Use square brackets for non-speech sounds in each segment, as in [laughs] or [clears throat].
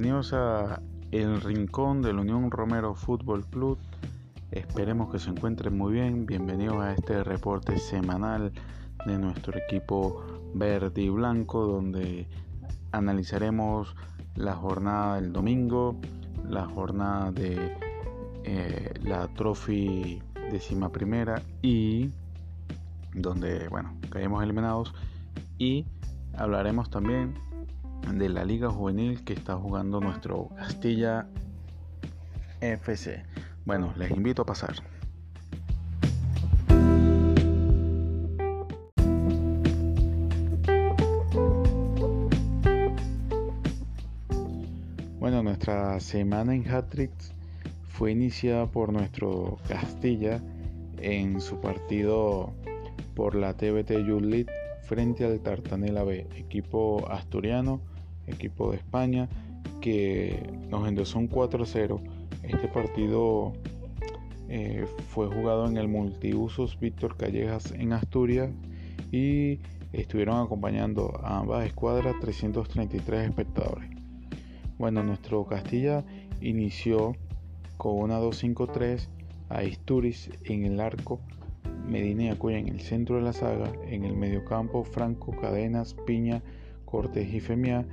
Bienvenidos a El Rincón de la Unión Romero Fútbol Club. Esperemos que se encuentren muy bien. Bienvenidos a este reporte semanal de nuestro equipo verde y blanco donde analizaremos la jornada del domingo, la jornada de eh, la Trophy décima primera y donde bueno caemos eliminados y hablaremos también de la Liga Juvenil que está jugando nuestro Castilla FC. Bueno, les invito a pasar. Bueno, nuestra semana en Hatrix fue iniciada por nuestro Castilla en su partido por la TBT Youth frente al Tartanela B, equipo asturiano, equipo de España, que nos endosó un 4-0. Este partido eh, fue jugado en el multiusos Víctor Callejas en Asturias y estuvieron acompañando a ambas escuadras 333 espectadores. Bueno, nuestro Castilla inició con una 2-5-3 a Isturiz en el arco Medina y Acuña en el centro de la saga, en el mediocampo Franco, Cadenas, Piña, Cortés y Femia,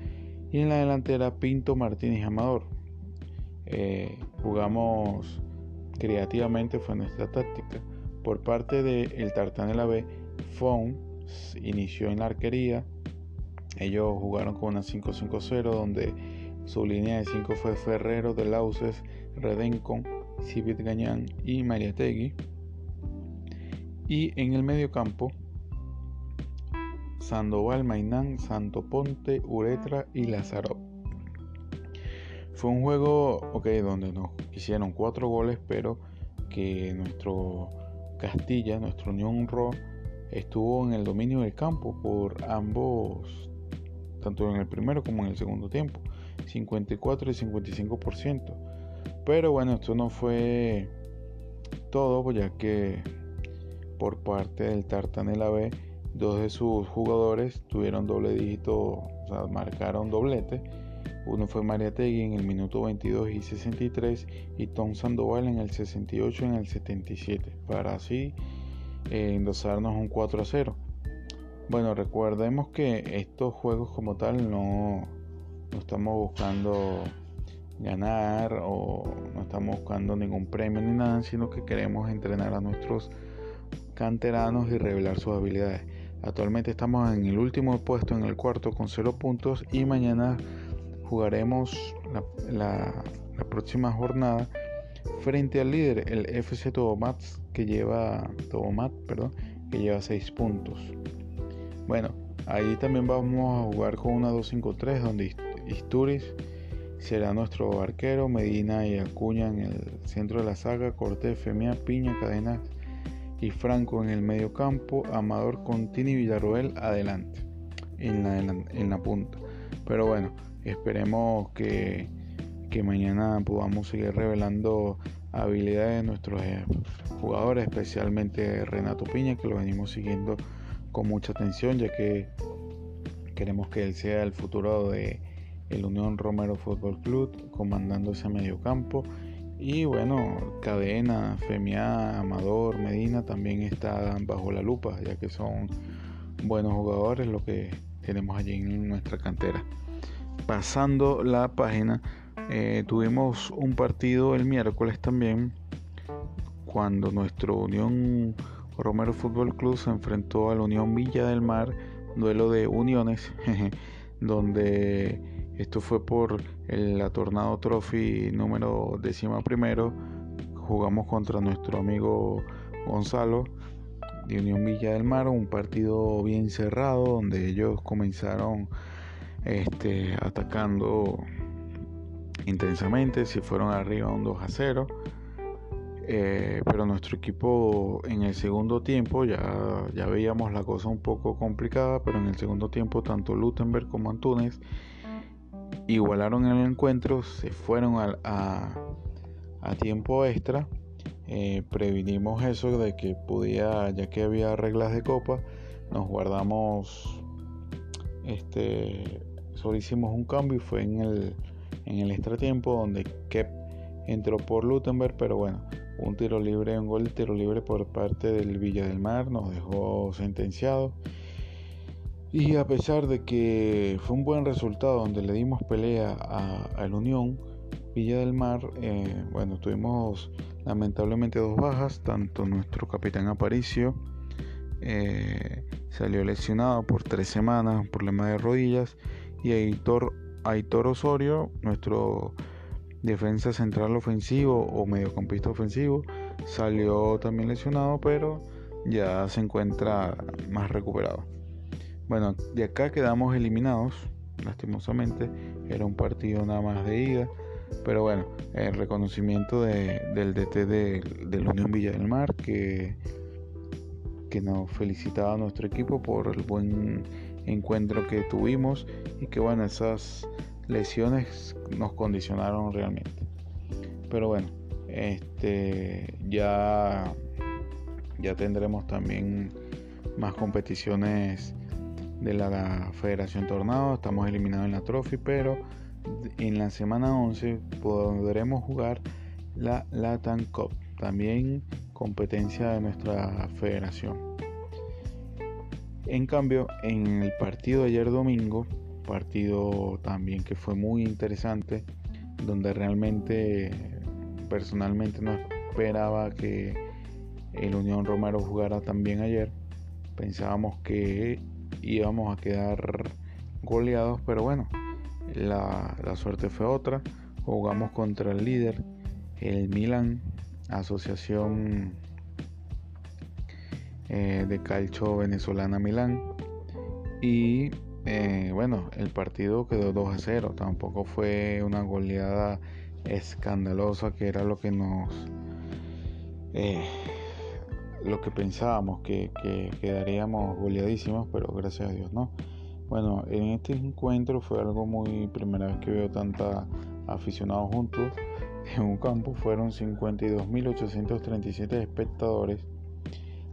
y en la delantera Pinto, Martínez Amador. Eh, jugamos creativamente, fue nuestra táctica. Por parte del de Tartanela B, Fon inició en la arquería. Ellos jugaron con una 5-5-0 donde su línea de 5 fue Ferrero, De Lauces, Redencon, Civit Gañán y Mariategui. Y en el medio campo, Sandoval, Mainán, Santo Ponte, Uretra y Lázaro. Fue un juego okay, donde nos hicieron cuatro goles, pero que nuestro Castilla, nuestro Unión Ro, estuvo en el dominio del campo por ambos, tanto en el primero como en el segundo tiempo, 54 y 55%. Pero bueno, esto no fue todo, pues ya que por parte del Tartanela B, dos de sus jugadores tuvieron doble dígito, o sea, marcaron doblete. Uno fue Mariategui en el minuto 22 y 63 y Tom Sandoval en el 68 y en el 77, para así eh, endosarnos un 4 a 0. Bueno, recordemos que estos juegos como tal no, no estamos buscando ganar o no estamos buscando ningún premio ni nada, sino que queremos entrenar a nuestros canteranos y revelar sus habilidades. Actualmente estamos en el último puesto, en el cuarto, con 0 puntos y mañana jugaremos la, próxima jornada frente al líder, el FC Tobomat, que lleva Tobomat, perdón, que lleva 6 puntos. Bueno, ahí también vamos a jugar con una 2-5-3 donde Isturiz será nuestro arquero, Medina y Acuña en el centro de la saga, Cortés, Femia, Piña, Cadenas y Franco en el medio campo, Amador Contini y Villarroel adelante, en la, en la punta. Pero bueno, esperemos que, que mañana podamos seguir revelando habilidades de nuestros eh, jugadores, especialmente Renato Piña, que lo venimos siguiendo con mucha atención, ya que queremos que él sea el futuro de el Unión Romero Fútbol Club, comandando ese medio campo y bueno, Cadena, Femia, Amador, Medina también están bajo la lupa, ya que son buenos jugadores lo que tenemos allí en nuestra cantera. Pasando la página, eh, tuvimos un partido el miércoles también, cuando nuestro Unión Romero Fútbol Club se enfrentó a la Unión Villa del Mar, duelo de uniones, [laughs] donde esto fue por la Tornado Trophy número décima primero. Jugamos contra nuestro amigo Gonzalo de Unión Villa del Mar, un partido bien cerrado donde ellos comenzaron este, atacando intensamente, si fueron arriba un 2 a 0. Eh, pero nuestro equipo en el segundo tiempo ya, ya veíamos la cosa un poco complicada, pero en el segundo tiempo tanto Lutenberg como Antunes igualaron el encuentro, se fueron a, a, tiempo extra. Eh, previnimos eso de que podía, ya que había reglas de copa, nos guardamos, este, solo hicimos un cambio y fue en el, en el extratiempo donde Kep entró por Lutenberg, pero bueno, un tiro libre, un gol de tiro libre por parte del Villa del Mar nos dejó sentenciado. Y a pesar de que fue un buen resultado donde le dimos pelea al Unión, Villa del Mar, eh, bueno, tuvimos lamentablemente dos bajas, tanto nuestro capitán Aparicio eh, salió lesionado por tres semanas, problema de rodillas, y Aitor, Aitor Osorio, nuestro defensa central ofensivo o mediocampista ofensivo, salió también lesionado, pero ya se encuentra más recuperado. Bueno, de acá quedamos eliminados, lastimosamente, era un partido nada más de ida, pero bueno, el reconocimiento del DT de, la Unión Villa del Mar, que, que nos felicitaba a nuestro equipo por el buen encuentro que tuvimos y que bueno, esas lesiones nos condicionaron realmente. Pero bueno, este ya ya tendremos también más competiciones de la Federación Tornado. Estamos eliminados en la Trophy, pero en la semana 11 podremos jugar la Latam Cup, también competencia de nuestra federación. En cambio, en el partido de ayer domingo partido también que fue muy interesante, donde realmente personalmente no esperaba que el Unión Romero jugara también ayer. Pensábamos que íbamos a quedar goleados, pero bueno, la, suerte fue otra. Jugamos contra el líder, el Milan, Asociación eh, de Calcio Venezolana Milán. Y eh, bueno, el partido quedó 2 a 0, tampoco fue una goleada escandalosa que era lo que nos... Eh, lo que pensábamos que, quedaríamos goleadísimos, pero gracias a Dios no. Bueno, en este encuentro fue algo muy primera vez que veo tanta aficionados juntos [laughs] en un campo. Fueron 52.837 espectadores.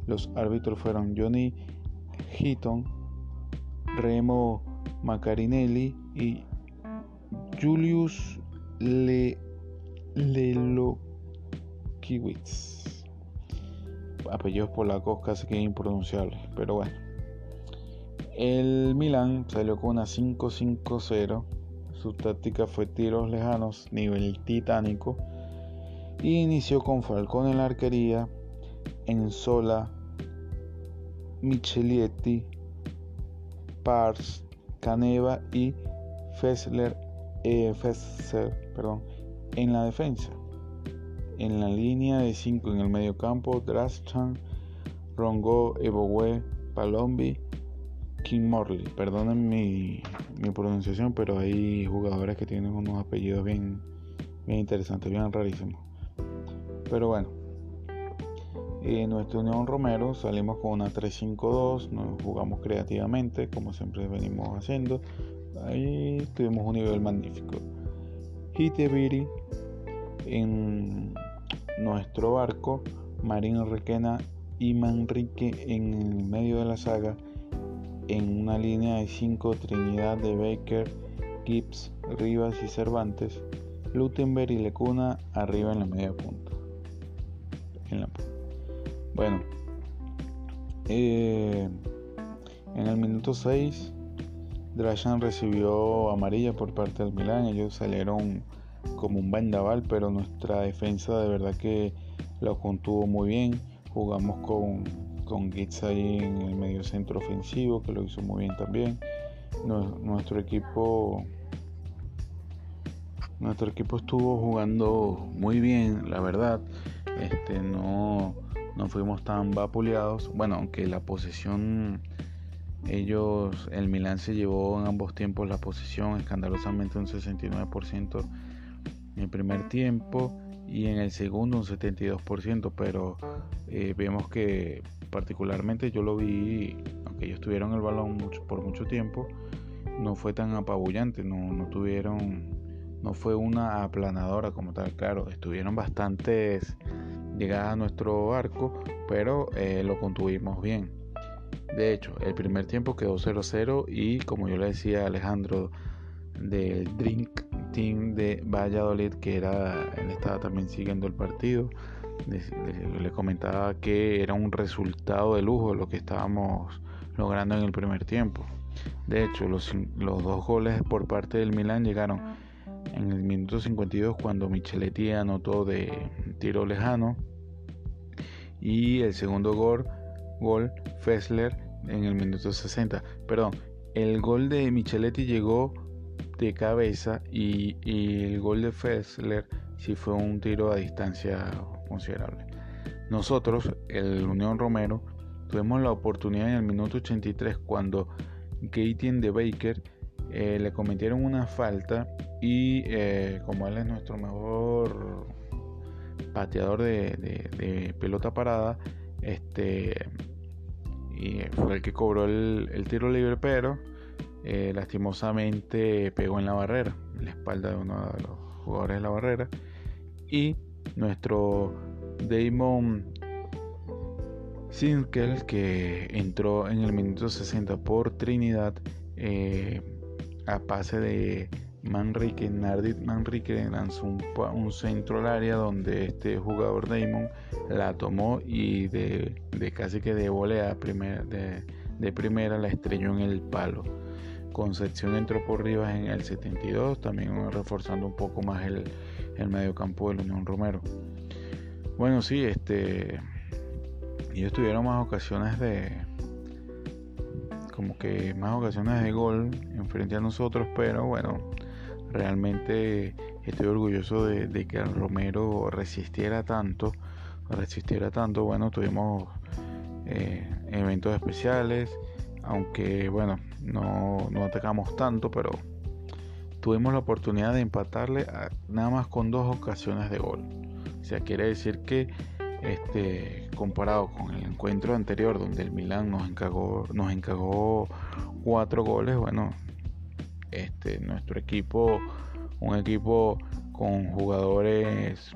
Los árbitros fueron Johnny Heaton, Remo Macarinelli y Julius Le Lelokiewicz. Apellidos polacos casi que impronunciables, pero bueno. El Milan salió con una 5-5-0. Su táctica fue tiros lejanos, nivel titánico. Y inició con Falcón en la arquería, Enzola, Michelietti, Pars, Caneva y Fessler, eh, perdón, en la defensa. En la línea de 5 en el medio campo, Drastan, Rongo, Evowe, Palombi, King Morley. Perdonen mi, pronunciación, pero hay jugadores que tienen unos apellidos bien, bien interesantes, bien rarísimos. Pero bueno, en nuestra Unión Romero salimos con una 3-5-2, nos jugamos creativamente, como siempre venimos haciendo. Ahí tuvimos un nivel magnífico. Hitebiri en nuestro barco, Marín Requena y Manrique en el medio de la saga, en una línea de 5 Trinidad de Baker, Gibbs, Rivas y Cervantes, Lutenberg y Lecuna arriba en la media punta. Bueno, eh, en el minuto 6, Drajan recibió amarilla por parte del Milán. Ellos salieron como un vendaval, pero nuestra defensa de verdad que lo contuvo muy bien. Jugamos con, con Gitz ahí en el medio centro ofensivo, que lo hizo muy bien también. Nuestro equipo nuestro equipo estuvo jugando muy bien, la verdad. Este no no fuimos tan vapuleados. Bueno, aunque la posesión, ellos, el Milan se llevó en ambos tiempos la posesión escandalosamente un 69% en el primer tiempo y en el segundo un 72%, pero eh, vemos que particularmente yo lo vi, aunque ellos tuvieron el balón mucho, por mucho tiempo, no fue tan apabullante, no, no tuvieron, no fue una aplanadora como tal, claro, estuvieron bastantes llegar a nuestro arco, pero eh, lo contuvimos bien. De hecho, el primer tiempo quedó 0-0 y como yo le decía a Alejandro del Drink Team de Valladolid, que era, él estaba también siguiendo el partido. Le, comentaba que era un resultado de lujo lo que estábamos logrando en el primer tiempo. De hecho, los, los dos goles por parte del Milan llegaron en el minuto 52 cuando Micheletti anotó de tiro lejano y el segundo gol, gol Fessler en el minuto 60. Perdón, el gol de Micheletti llegó de cabeza y, el gol de Fessler sí fue un tiro a distancia considerable. Nosotros, el Unión Romero, tuvimos la oportunidad en el minuto 83 cuando Gaten de Baker eh, le cometieron una falta y eh, como él es nuestro mejor pateador de, pelota parada, este fue el que cobró el, tiro libre, pero eh, lastimosamente pegó en la barrera, en la espalda de uno de los jugadores de la barrera. Y nuestro Damon Sinkel, que entró en el minuto 60 por Trinidad, eh, a pase de Manrique, Nardit Manrique lanzó un, centro al área donde este jugador Damon la tomó y de, casi que de volea de, primera la estrelló en el palo. Concepción entró por Rivas en el 72, también reforzando un poco más el, el medio campo del Unión Romero. Bueno, sí, este. Ellos tuvieron más ocasiones de. Como que más ocasiones de gol en frente a nosotros, pero bueno, Realmente estoy orgulloso de, que el Romero resistiera tanto, resistiera tanto. Bueno, tuvimos eh, eventos especiales, aunque bueno, no, no, atacamos tanto, pero tuvimos la oportunidad de empatarle nada más con dos ocasiones de gol. O sea, quiere decir que este, comparado con el encuentro anterior donde el Milan nos encagó, nos cuatro goles, bueno, este, nuestro equipo, un equipo con jugadores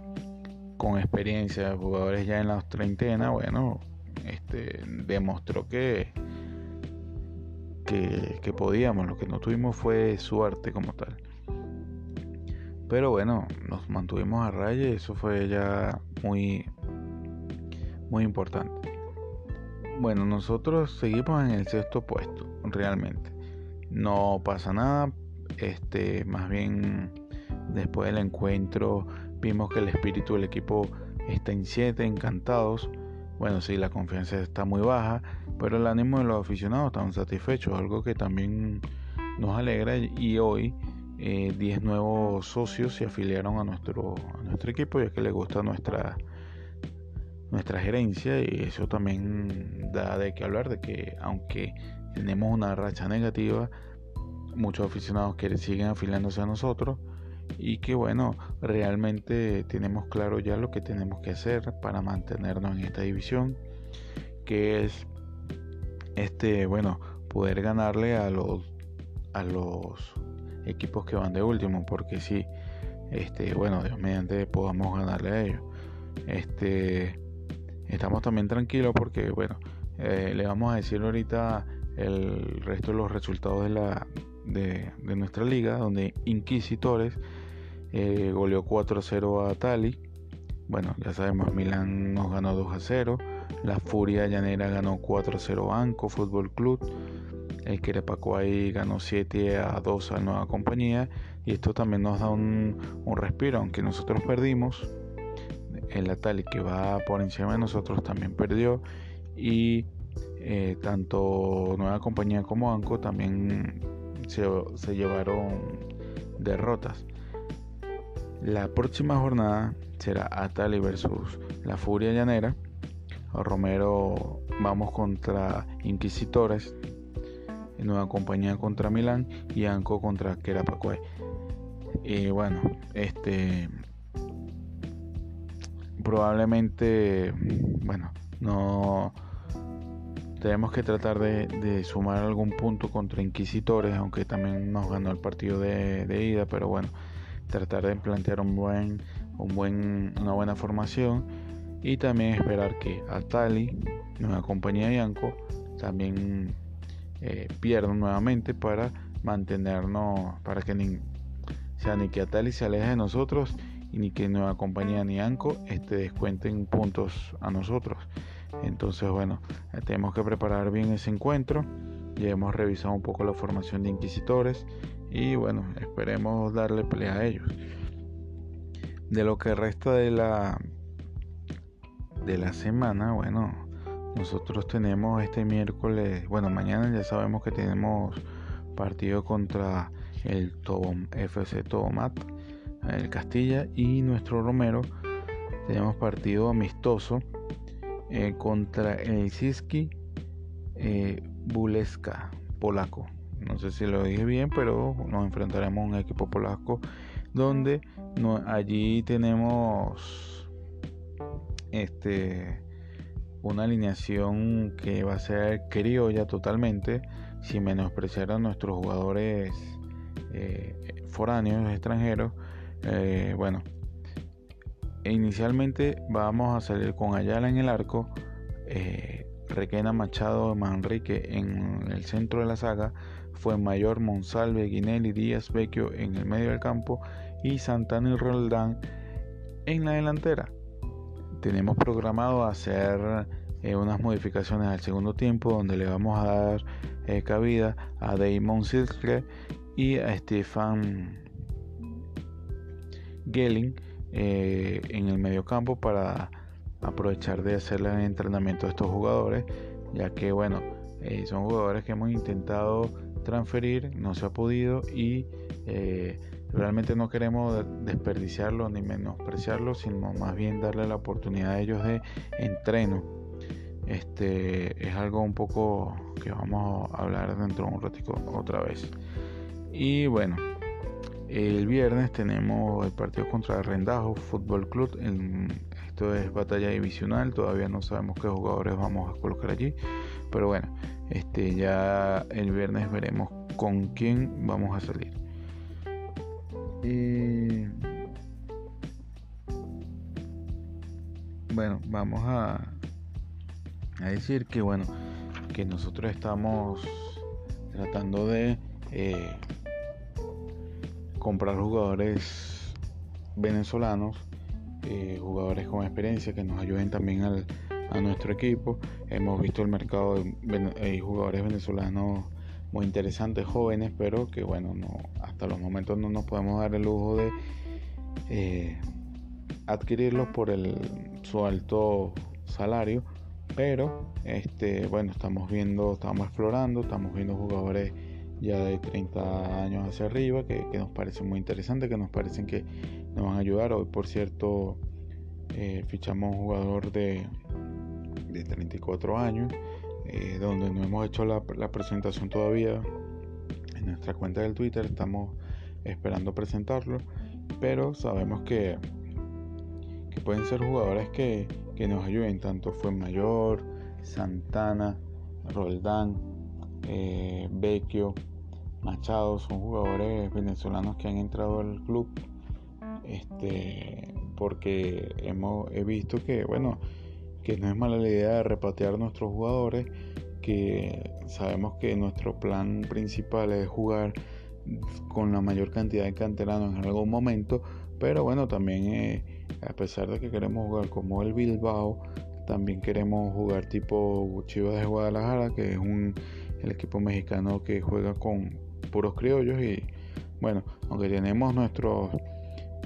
con experiencia, jugadores ya en las treintenas, bueno, este, demostró que, que, podíamos, lo que no tuvimos fue suerte como tal. Pero bueno, nos mantuvimos a raya y eso fue ya muy, muy importante. Bueno, nosotros seguimos en el sexto puesto, realmente no pasa nada. Este, más bien después del encuentro vimos que el espíritu del equipo está en 7, encantados. Bueno, sí, la confianza está muy baja, pero el ánimo de los aficionados están satisfechos, algo que también nos alegra. Y hoy 10 eh, nuevos socios se afiliaron a nuestro, a nuestro equipo ya que les gusta nuestra nuestra gerencia y eso también da de qué hablar de que aunque tenemos una racha negativa, muchos aficionados que siguen afiliándose a nosotros y que bueno, realmente tenemos claro ya lo que tenemos que hacer para mantenernos en esta división, que es este, bueno, poder ganarle a los a los equipos que van de último, porque si este, bueno, Dios mediante podamos ganarle a ellos. Este, estamos también tranquilos porque bueno, eh, le vamos a decir ahorita el resto de los resultados de, la, de, nuestra liga, donde Inquisitores eh, goleó 4-0 a Tali. Bueno, ya sabemos, Milán nos ganó 2-0. La Furia Llanera ganó 4-0 a Anco Fútbol Club. El ahí ganó 7 a 2 a Nueva Compañía. Y esto también nos da un, respiro, aunque nosotros perdimos. El Atali que va por encima de nosotros también perdió. Y eh, tanto Nueva Compañía como Anco también se, llevaron derrotas. La próxima jornada será Atali versus la Furia Llanera. Romero vamos contra Inquisitores. Nueva Compañía contra Milán y Anco contra Querapacuay. Y bueno, este probablemente, bueno, no tenemos que tratar de, sumar algún punto contra Inquisitores, aunque también nos ganó el partido de, ida, pero bueno, tratar de plantear un buen, un buen, una buena formación y también esperar que Atali, nueva compañía de Yanco, también eh, pierda nuevamente para mantenernos, para que sea, ni que Atali se aleje de nosotros y ni que nueva compañía ni ANCO este, descuenten puntos a nosotros. Entonces, bueno, tenemos que preparar bien ese encuentro. Ya hemos revisado un poco la formación de inquisitores y bueno, esperemos darle pelea a ellos. De lo que resta de la de la semana, bueno, nosotros tenemos este miércoles, bueno, mañana ya sabemos que tenemos partido contra el Tom, FC Tomat, el Castilla y nuestro Romero. Tenemos partido amistoso eh, contra el Siski eh, Buleska, polaco. No sé si lo dije bien, pero nos enfrentaremos a un equipo polaco donde no, allí tenemos este una alineación que va a ser criolla totalmente, sin menospreciar a nuestros jugadores eh, foráneos, extranjeros. Eh, bueno, inicialmente vamos a salir con Ayala en el arco, eh, Requena Machado Manrique en el centro de la saga, fue Mayor Monsalve, Guinelli, Díaz Vecchio en el medio del campo y Santana y Roldán en la delantera. Tenemos programado hacer eh, unas modificaciones al segundo tiempo donde le vamos a dar eh, cabida a Damon Silke y a Stefan Gelling eh, en el medio campo para aprovechar de hacerle el entrenamiento a estos jugadores ya que bueno son jugadores que hemos intentado transferir, no se ha podido y eh, realmente no queremos desperdiciarlo ni menospreciarlo, sino más bien darle la oportunidad a ellos de entreno. Este es algo un poco que vamos a hablar dentro de un ratito otra vez. Y bueno, el viernes tenemos el partido contra Rendajo Fútbol Club. esto es batalla divisional, todavía no sabemos qué jugadores vamos a colocar allí, pero bueno, este, ya el viernes veremos con quién vamos a salir. Y bueno, vamos a, a decir que bueno, que nosotros estamos tratando de eh, comprar jugadores venezolanos, eh, jugadores con experiencia que nos ayuden también al, a nuestro equipo. Hemos visto el mercado de jugadores venezolanos muy interesantes, jóvenes, pero que bueno, no, hasta los momentos no nos podemos dar el lujo de eh, adquirirlos por el, su alto salario. Pero este, bueno, estamos viendo, estamos explorando, estamos viendo jugadores ya de 30 años hacia arriba que, nos parecen muy interesantes, que nos parecen que nos van a ayudar. Hoy, por cierto, eh, fichamos un jugador de, de 34 años, eh, donde no hemos hecho la, presentación todavía en nuestra cuenta del Twitter, estamos esperando presentarlo, pero sabemos que, que pueden ser jugadores que, que nos ayuden, tanto fue Mayor, Santana, Roldán, eh, Vecchio, Machado, son jugadores venezolanos que han entrado al club. Este, porque hemos he visto que bueno que no es mala la idea de repatear nuestros jugadores, que sabemos que nuestro plan principal es jugar con la mayor cantidad de canteranos en algún momento, pero bueno, también eh, a pesar de que queremos jugar como el Bilbao, también queremos jugar tipo Chivas de Guadalajara, que es un, el equipo mexicano que juega con puros criollos y bueno, aunque tenemos nuestros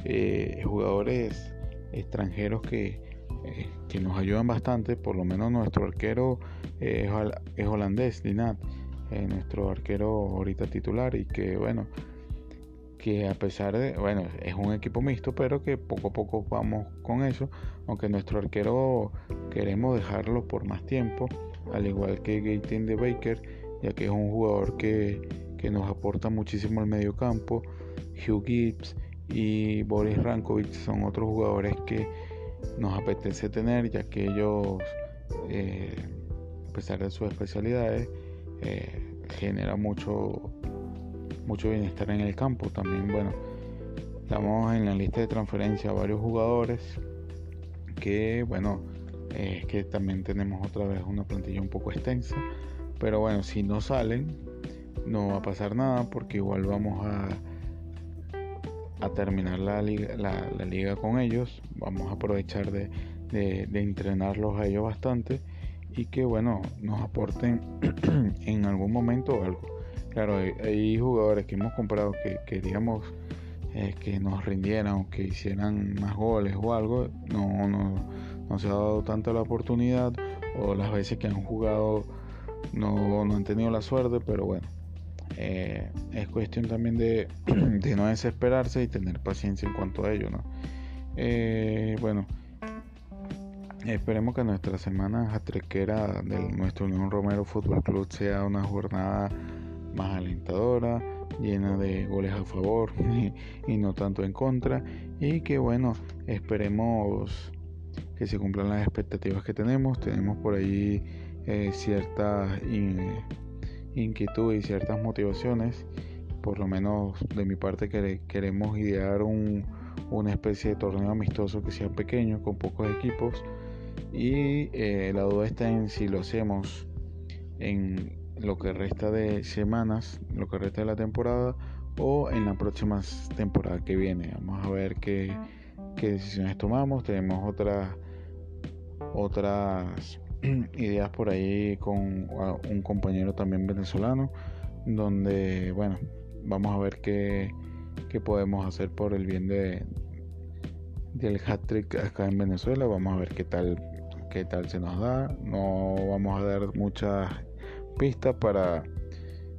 eh, jugadores extranjeros que eh, que nos ayudan bastante, por lo menos nuestro arquero es, holandés, Dinat, eh, nuestro arquero ahorita titular y que bueno, que a pesar de, bueno, es un equipo mixto, pero que poco a poco vamos con eso, aunque nuestro arquero queremos dejarlo por más tiempo, al igual que Gaten de Baker, ya que es un jugador que, que nos aporta muchísimo al medio campo, Hugh Gibbs y Boris Rankovic son otros jugadores que nos apetece tener, ya que ellos, eh, a pesar de sus especialidades, eh, genera mucho, mucho bienestar en el campo. También, bueno, estamos en la lista de transferencia varios jugadores que, bueno, es que también tenemos otra vez una plantilla un poco extensa. Pero bueno, si no salen, no va a pasar nada porque igual vamos a a terminar la liga, la, liga con ellos. Vamos a aprovechar de, de, entrenarlos a ellos bastante y que bueno nos aporten [clears throat] en algún momento algo. Claro, hay, jugadores que hemos comprado que, que digamos eh, que nos rindieran o que hicieran más goles o algo, no, no, no se ha dado tanto la oportunidad o las veces que han jugado no, no han tenido la suerte, pero bueno, eh, es cuestión también [clears throat] de, no desesperarse y tener paciencia en cuanto a ello, ¿no? Eh, bueno, esperemos que nuestra semana jatrequera de nuestro Unión Romero Fútbol Club sea una jornada más alentadora, llena de goles a favor [laughs] y, no tanto en contra, y que bueno, esperemos que se cumplan las expectativas que tenemos. Tenemos por ahí eh, ciertas inquietudes y ciertas motivaciones. Por lo menos de mi parte queremos idear un, una especie de torneo amistoso que sea pequeño, con pocos equipos. Y eh, la duda está en si lo hacemos en lo que resta de semanas, lo que resta de la temporada o en la próxima temporada que viene. Vamos a ver qué, qué decisiones tomamos. Tenemos otras otras [clears throat] ideas por ahí con un compañero también venezolano, donde, bueno, vamos a ver qué, qué podemos hacer por el bien de del hat trick acá en Venezuela. Vamos a ver qué tal qué tal se nos da. No vamos a dar muchas pistas para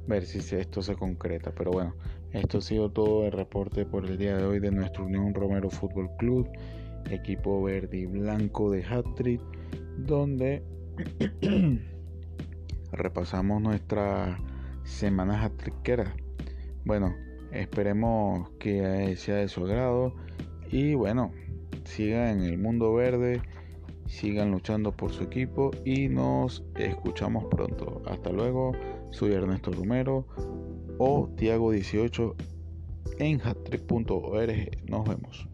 ver si esto se concreta. Pero bueno, esto ha sido todo el reporte por el día de hoy de nuestro Unión Romero Fútbol Club, equipo verde y blanco de hat-trick, donde [clears throat] repasamos nuestra semana hat-trickera. Bueno, esperemos que sea de su agrado y bueno, siga en el mundo verde sigan luchando por su equipo y nos escuchamos pronto. Hasta luego, soy Ernesto Romero o Tiago18 en hattrick.org. Nos vemos.